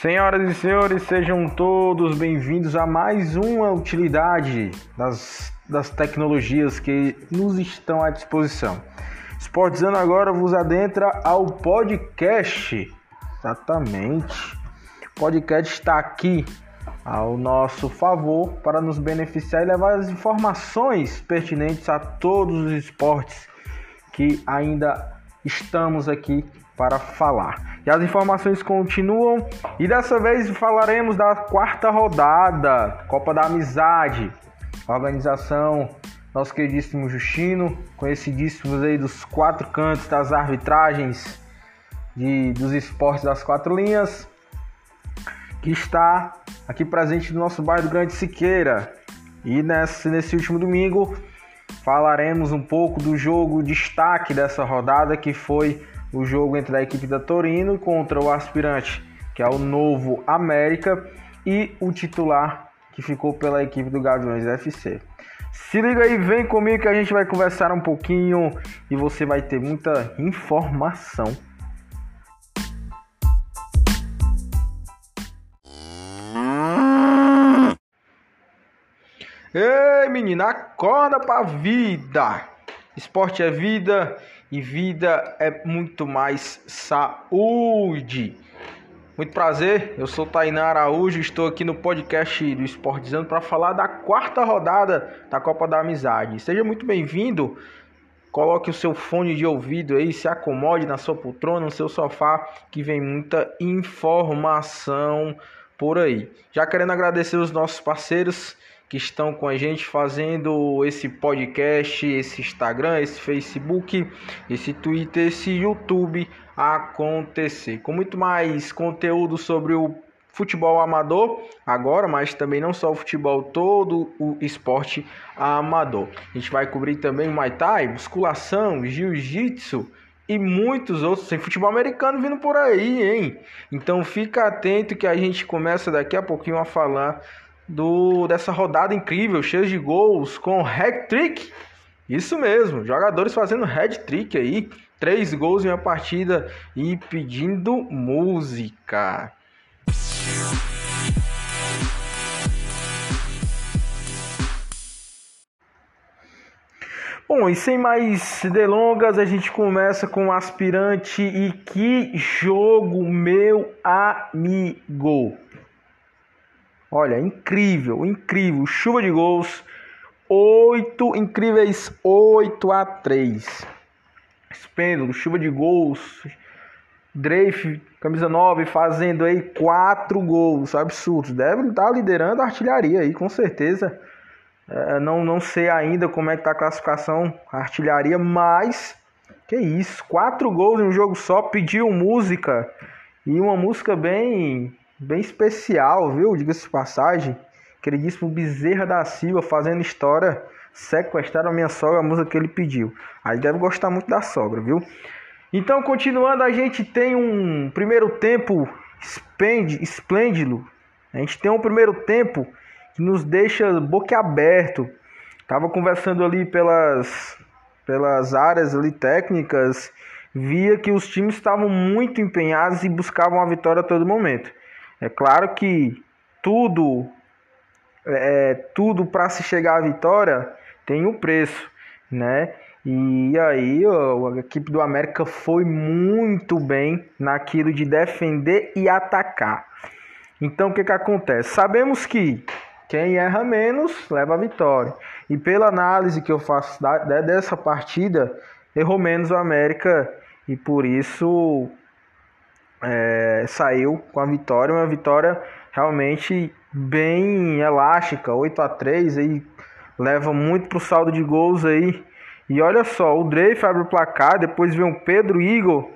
Senhoras e senhores, sejam todos bem-vindos a mais uma utilidade das, das tecnologias que nos estão à disposição. Sportizando agora vos adentra ao podcast. Exatamente. O podcast está aqui ao nosso favor para nos beneficiar e levar as informações pertinentes a todos os esportes que ainda estamos aqui para falar. E as informações continuam e dessa vez falaremos da quarta rodada, Copa da Amizade, organização nosso queridíssimo Justino, conhecidíssimos aí dos quatro cantos das arbitragens de, dos esportes das quatro linhas, que está aqui presente no nosso bairro do Grande Siqueira. E nesse, nesse último domingo falaremos um pouco do jogo destaque dessa rodada, que foi o jogo entre a equipe da Torino contra o aspirante, que é o Novo América, e o titular que ficou pela equipe do Gaviões FC. Se liga aí, vem comigo que a gente vai conversar um pouquinho e você vai ter muita informação. Ei, menina, acorda pra vida! Esporte é vida e vida é muito mais saúde. Muito prazer, eu sou Tainá Araújo, estou aqui no podcast do Esportizando para falar da quarta rodada da Copa da Amizade. Seja muito bem-vindo. Coloque o seu fone de ouvido aí, se acomode na sua poltrona, no seu sofá, que vem muita informação por aí. Já querendo agradecer os nossos parceiros que estão com a gente fazendo esse podcast, esse Instagram, esse Facebook, esse Twitter, esse YouTube acontecer. Com muito mais conteúdo sobre o futebol amador agora, mas também não só o futebol, todo o esporte amador. A gente vai cobrir também Muay Thai, musculação, jiu-jitsu e muitos outros. Tem futebol americano vindo por aí, hein? Então fica atento que a gente começa daqui a pouquinho a falar do dessa rodada incrível, cheia de gols, com hat-trick. Isso mesmo, jogadores fazendo hat-trick aí, três gols em uma partida e pedindo música. Bom, e sem mais delongas, a gente começa com o aspirante e que jogo, meu amigo! Olha, incrível, incrível. Chuva de gols. Oito incríveis 8 a 3. Espêndulo, chuva de gols. Drafe, camisa 9, fazendo aí quatro gols absurdos. Deve estar liderando a artilharia aí, com certeza. É, não, não sei ainda como é que tá a classificação, a artilharia, mas que isso, quatro gols em um jogo só, pediu música e uma música bem bem especial, viu? Diga-se de passagem. Queridíssimo Bezerra da Silva fazendo história. Sequestraram a minha sogra, a música que ele pediu. Aí deve gostar muito da sogra, viu? Então, continuando, a gente tem um primeiro tempo esplêndido. A gente tem um primeiro tempo que nos deixa boquiaberto. Tava conversando ali pelas, pelas áreas ali técnicas, via que os times estavam muito empenhados e buscavam a vitória a todo momento. É claro que tudo é, tudo para se chegar à vitória tem um preço, né? E aí a equipe do América foi muito bem naquilo de defender e atacar. Então o que, que acontece? Sabemos que quem erra menos leva a vitória. E pela análise que eu faço da, dessa partida, errou menos o América e por isso é, saiu com a vitória, uma vitória realmente bem elástica, 8 a 3 aí leva muito pro saldo de gols aí. E olha só, o Dreyf abre o placar, depois vem o Pedro Igor,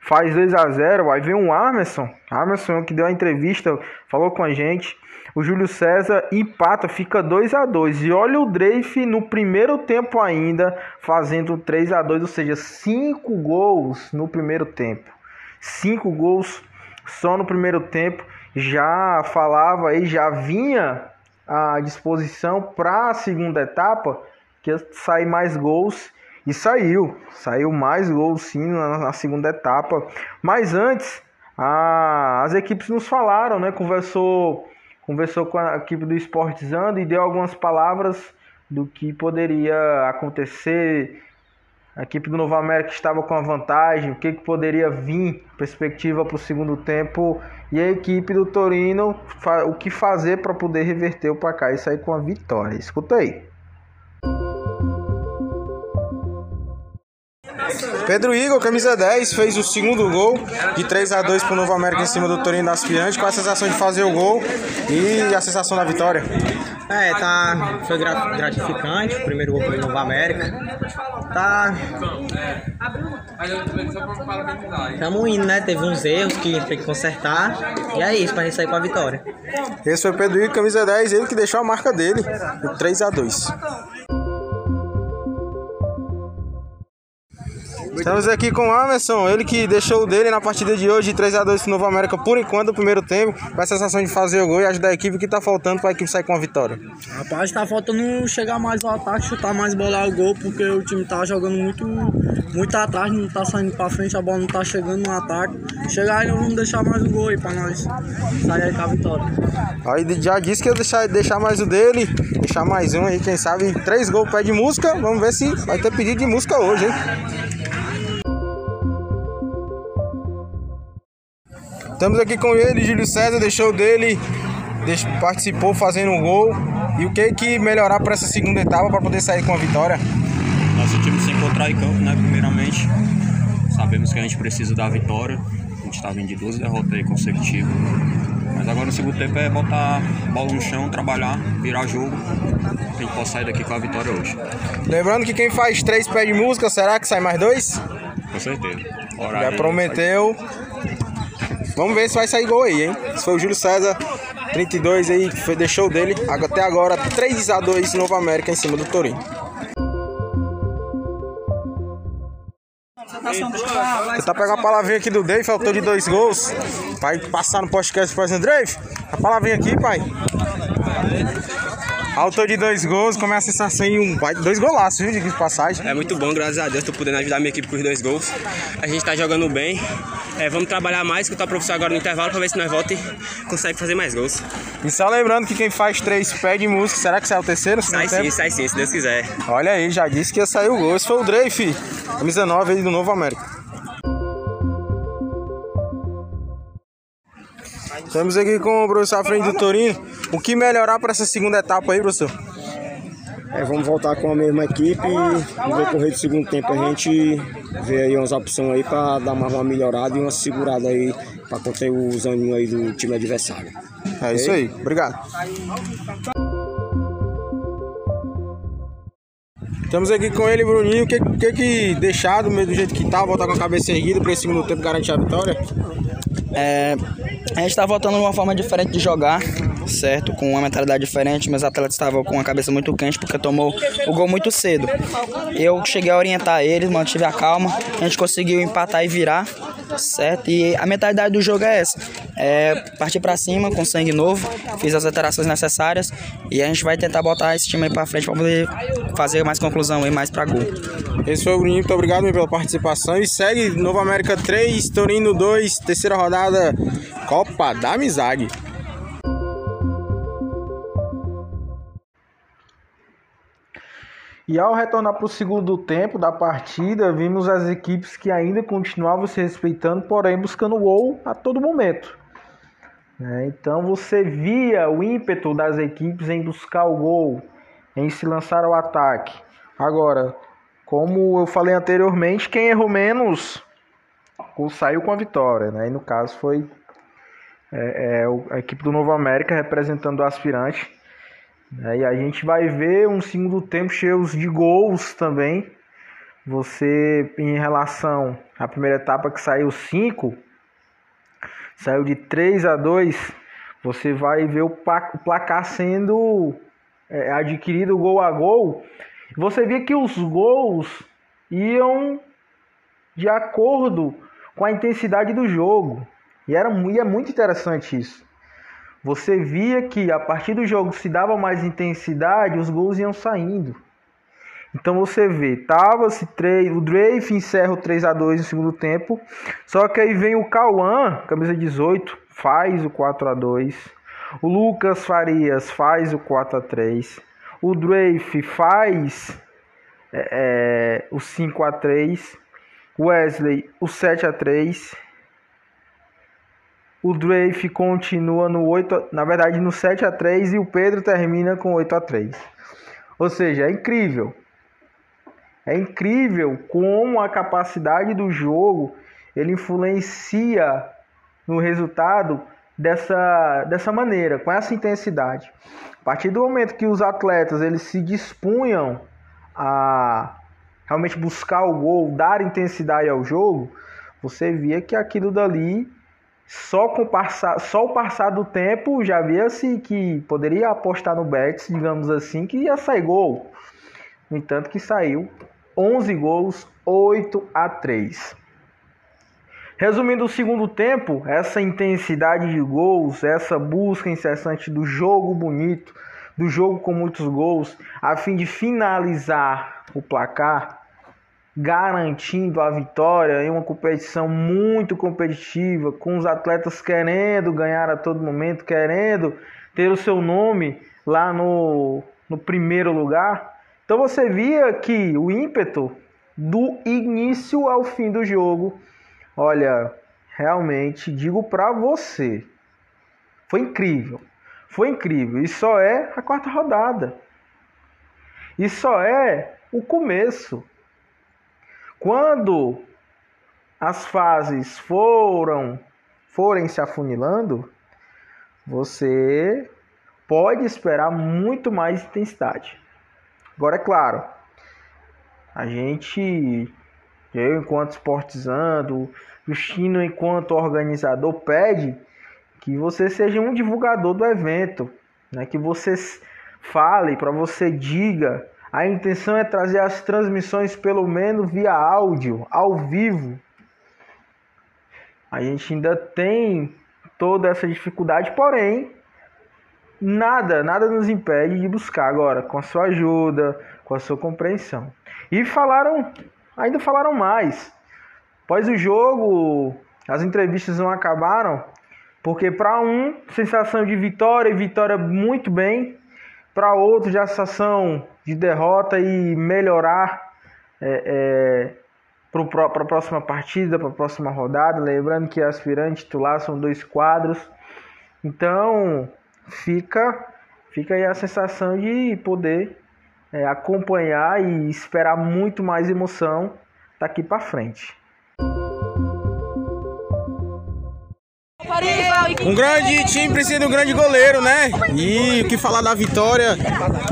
faz 2 a 0 aí vem o Armerson, Armerson que deu a entrevista, falou com a gente. O Júlio César empata, fica 2 a 2 E olha o Dreyf no primeiro tempo ainda, fazendo 3 a 2 ou seja, 5 gols no primeiro tempo cinco gols só no primeiro tempo. Já falava e já vinha à disposição para a segunda etapa que sair mais gols e saiu, saiu mais gols sim na, segunda etapa. Mas antes a, as equipes nos falaram, né? Conversou, conversou com a equipe do Esportizando e deu algumas palavras do que poderia acontecer. A equipe do Novo América estava com a vantagem, o que, que poderia vir, perspectiva para o segundo tempo, e a equipe do Torino, o que fazer para poder reverter o placar e sair com a vitória. Escuta aí. Pedro Igor, camisa 10, fez o segundo gol de 3 a 2 para o Novo América em cima do Torino Aspirante, com a sensação de fazer o gol e a sensação da vitória. É, tá, foi gratificante o primeiro gol pro Novo América. Tá. Tamo indo, né? Teve uns erros que a gente tem que consertar. E é isso, pra gente sair com a vitória. Esse foi o Pedro Igor, camisa 10, ele que deixou a marca dele, o 3 a 2 Estamos aqui com o Amerson, ele que deixou o dele na partida de hoje, 3x2 pro Novo América por enquanto, o primeiro tempo, com a sensação de fazer o gol e ajudar a equipe que tá faltando para a equipe sair com a vitória. Rapaz, tá faltando chegar mais ao ataque, chutar mais bola ao gol, porque o time tá jogando muito, muito atrás, não tá saindo para frente, a bola não tá chegando no ataque. Chegar aí, vamos deixar mais um gol aí para nós sair aí com a vitória. Aí já disse que ia deixar, deixar mais o dele, deixar mais um aí, quem sabe, três gols pede música, vamos ver se vai ter pedido de música hoje, hein? Estamos aqui com ele, Júlio César, deixou dele, participou fazendo um gol. E o que que melhorar para essa segunda etapa para poder sair com a vitória? Nosso time se encontrar em campo, né? Primeiramente, sabemos que a gente precisa da vitória. A gente está vindo de duas derrotas aí consecutivas. Mas agora no segundo tempo é botar a bola no chão, trabalhar, virar jogo. A gente pode sair daqui com a vitória hoje. Lembrando que quem faz três pés de música, será que sai mais dois? Com certeza. Horário Já prometeu. Vamos ver se vai sair gol aí, hein? Se foi o Júlio César, 32 aí, foi, deixou dele. Até agora, 3 a 2 Novo América em cima do Torino. Tá pegando a palavrinha aqui do Dave, faltou de dois gols. Vai passar no podcast pro Dave. A palavrinha aqui, pai. Autor de dois gols, como é a sensação em um dois golaços, viu, de passagem? É muito bom, graças a Deus, tô podendo ajudar minha equipe com os dois gols. A gente tá jogando bem. É, vamos trabalhar mais, que eu tô professor agora no intervalo pra ver se nós volta e consegue fazer mais gols. E só lembrando que quem faz três pede música, será que sai o terceiro? Sai sim, sai sim, se Deus quiser. Olha aí, já disse que ia sair o gol. Esse foi o Dreyf, camisa 9 aí do Novo América. Estamos aqui com o professor à frente do Torino. O que melhorar para essa segunda etapa aí, professor? É, vamos voltar com a mesma equipe e no decorrer do segundo tempo a gente vê aí umas opções aí para dar mais uma melhorada e uma segurada aí para conter os ânimos aí do time adversário. É isso aí, obrigado. Estamos aqui com ele, Bruninho. O que, que que deixar do meio do jeito que tá, voltar com a cabeça erguida para esse segundo tempo garantir a vitória? É, a gente está voltando uma forma diferente de jogar, certo? Com uma mentalidade diferente. Meus atletas estavam com a cabeça muito quente porque tomou o gol muito cedo. Eu cheguei a orientar eles, mantive a calma. A gente conseguiu empatar e virar, certo? E a mentalidade do jogo é essa: é partir para cima com sangue novo. Fiz as alterações necessárias e a gente vai tentar botar esse time aí para frente para poder fazer mais conclusão e mais para gol. Esse foi o Bruninho, muito obrigado pela participação. E segue Novo América 3, Torino 2, terceira rodada, Copa da Amizade. E ao retornar para o segundo tempo da partida, vimos as equipes que ainda continuavam se respeitando, porém buscando gol a todo momento. É, então você via o ímpeto das equipes em buscar o gol, em se lançar ao ataque. Agora, como eu falei anteriormente, quem errou menos saiu com a vitória, né? E no caso foi é, é, a equipe do Novo América representando o aspirante. Né? E a gente vai ver um segundo tempo cheio de gols também. Você, em relação à primeira etapa que saiu 5, saiu de 3 a 2, você vai ver o placar sendo é, adquirido gol a gol você via que os gols iam de acordo com a intensidade do jogo. E, era, e é muito interessante isso. Você via que a partir do jogo se dava mais intensidade, os gols iam saindo. Então você vê, tava se três, o Drake encerra o 3 a 2 no segundo tempo, só que aí vem o Cauã, camisa 18, faz o 4 a 2. O Lucas Farias faz o 4 a 3. O Drake faz é, é, o 5 a 3. Wesley o 7 a 3. O Drake continua no 8, na verdade no 7 a 3 e o Pedro termina com 8 a 3. Ou seja, é incrível. É incrível como a capacidade do jogo ele influencia no resultado dessa, dessa maneira, com essa intensidade. A partir do momento que os atletas eles se dispunham a realmente buscar o gol, dar intensidade ao jogo, você via que aquilo dali só com passar, só o passar do tempo já via-se que poderia apostar no Betis, digamos assim, que ia sair gol. No entanto que saiu 11 gols, 8 a 3. Resumindo o segundo tempo, essa intensidade de gols, essa busca incessante do jogo bonito, do jogo com muitos gols, a fim de finalizar o placar, garantindo a vitória em uma competição muito competitiva, com os atletas querendo ganhar a todo momento, querendo ter o seu nome lá no, no primeiro lugar. Então você via que o ímpeto do início ao fim do jogo Olha, realmente digo para você, foi incrível. Foi incrível. E só é a quarta rodada. E só é o começo. Quando as fases foram forem se afunilando, você pode esperar muito mais intensidade. Agora é claro, a gente eu, enquanto esportizando, o Chino, enquanto organizador, pede que você seja um divulgador do evento, né? que você fale, para você diga. A intenção é trazer as transmissões pelo menos via áudio, ao vivo. A gente ainda tem toda essa dificuldade, porém, nada, nada nos impede de buscar agora, com a sua ajuda, com a sua compreensão. E falaram ainda falaram mais. Após o jogo, as entrevistas não acabaram, porque para um, sensação de vitória e vitória muito bem, para outro, já sensação de derrota e melhorar é, é, para a próxima partida, para a próxima rodada. Lembrando que aspirante titular são dois quadros. Então, fica, fica aí a sensação de poder é, acompanhar e esperar muito mais emoção daqui para frente. Um grande time precisa de um grande goleiro, né? E o que falar da vitória?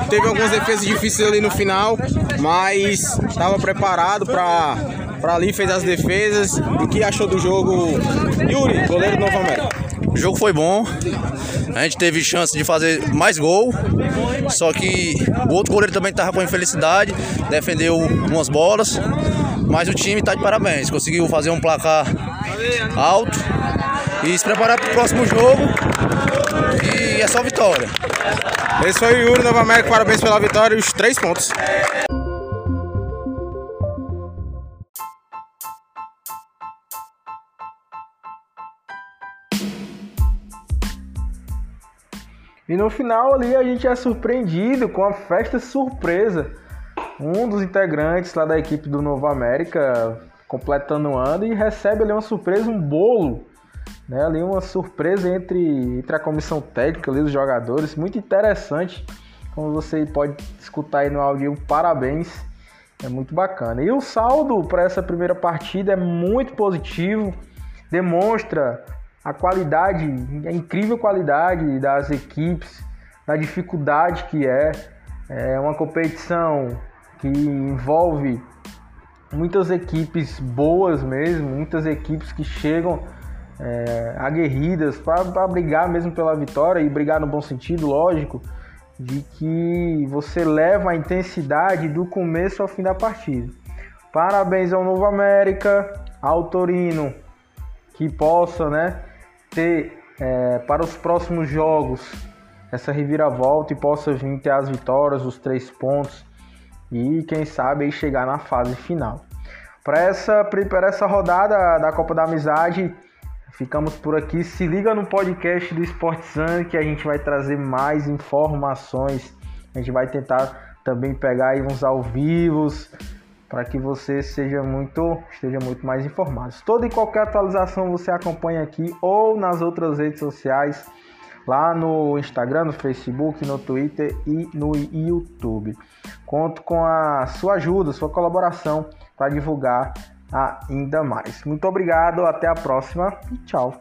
Teve algumas defesas difíceis ali no final, mas estava preparado para ali, fez as defesas. O que achou do jogo? Yuri, goleiro do Novo América. O jogo foi bom. A gente teve chance de fazer mais gol. Só que o outro goleiro também estava com infelicidade, defendeu umas bolas. Mas o time está de parabéns. Conseguiu fazer um placar alto e se preparar para o próximo jogo. E é só vitória. Esse foi o Yuri Nova América. Parabéns pela vitória e os três pontos. E no final ali a gente é surpreendido com a festa surpresa. Um dos integrantes lá da equipe do Novo América completando o ano e recebe ali uma surpresa, um bolo. Né? Ali uma surpresa entre, entre a comissão técnica ali, os jogadores. Muito interessante. Como você pode escutar aí no áudio, parabéns. É muito bacana. E o saldo para essa primeira partida é muito positivo. Demonstra a qualidade, a incrível qualidade das equipes, da dificuldade que é. É uma competição que envolve muitas equipes boas mesmo, muitas equipes que chegam é, aguerridas para brigar mesmo pela vitória e brigar no bom sentido, lógico, de que você leva a intensidade do começo ao fim da partida. Parabéns ao Novo América, ao Torino, que possa, né, ter é, para os próximos jogos essa reviravolta e possa vir ter as vitórias, os três pontos e quem sabe chegar na fase final. Para essa, essa rodada da Copa da Amizade, ficamos por aqui. Se liga no podcast do Sportsan que a gente vai trazer mais informações. A gente vai tentar também pegar aí uns ao vivos para que você seja muito, esteja muito mais informado. Toda e qualquer atualização você acompanha aqui ou nas outras redes sociais, lá no Instagram, no Facebook, no Twitter e no YouTube. Conto com a sua ajuda, sua colaboração para divulgar ainda mais. Muito obrigado, até a próxima e tchau.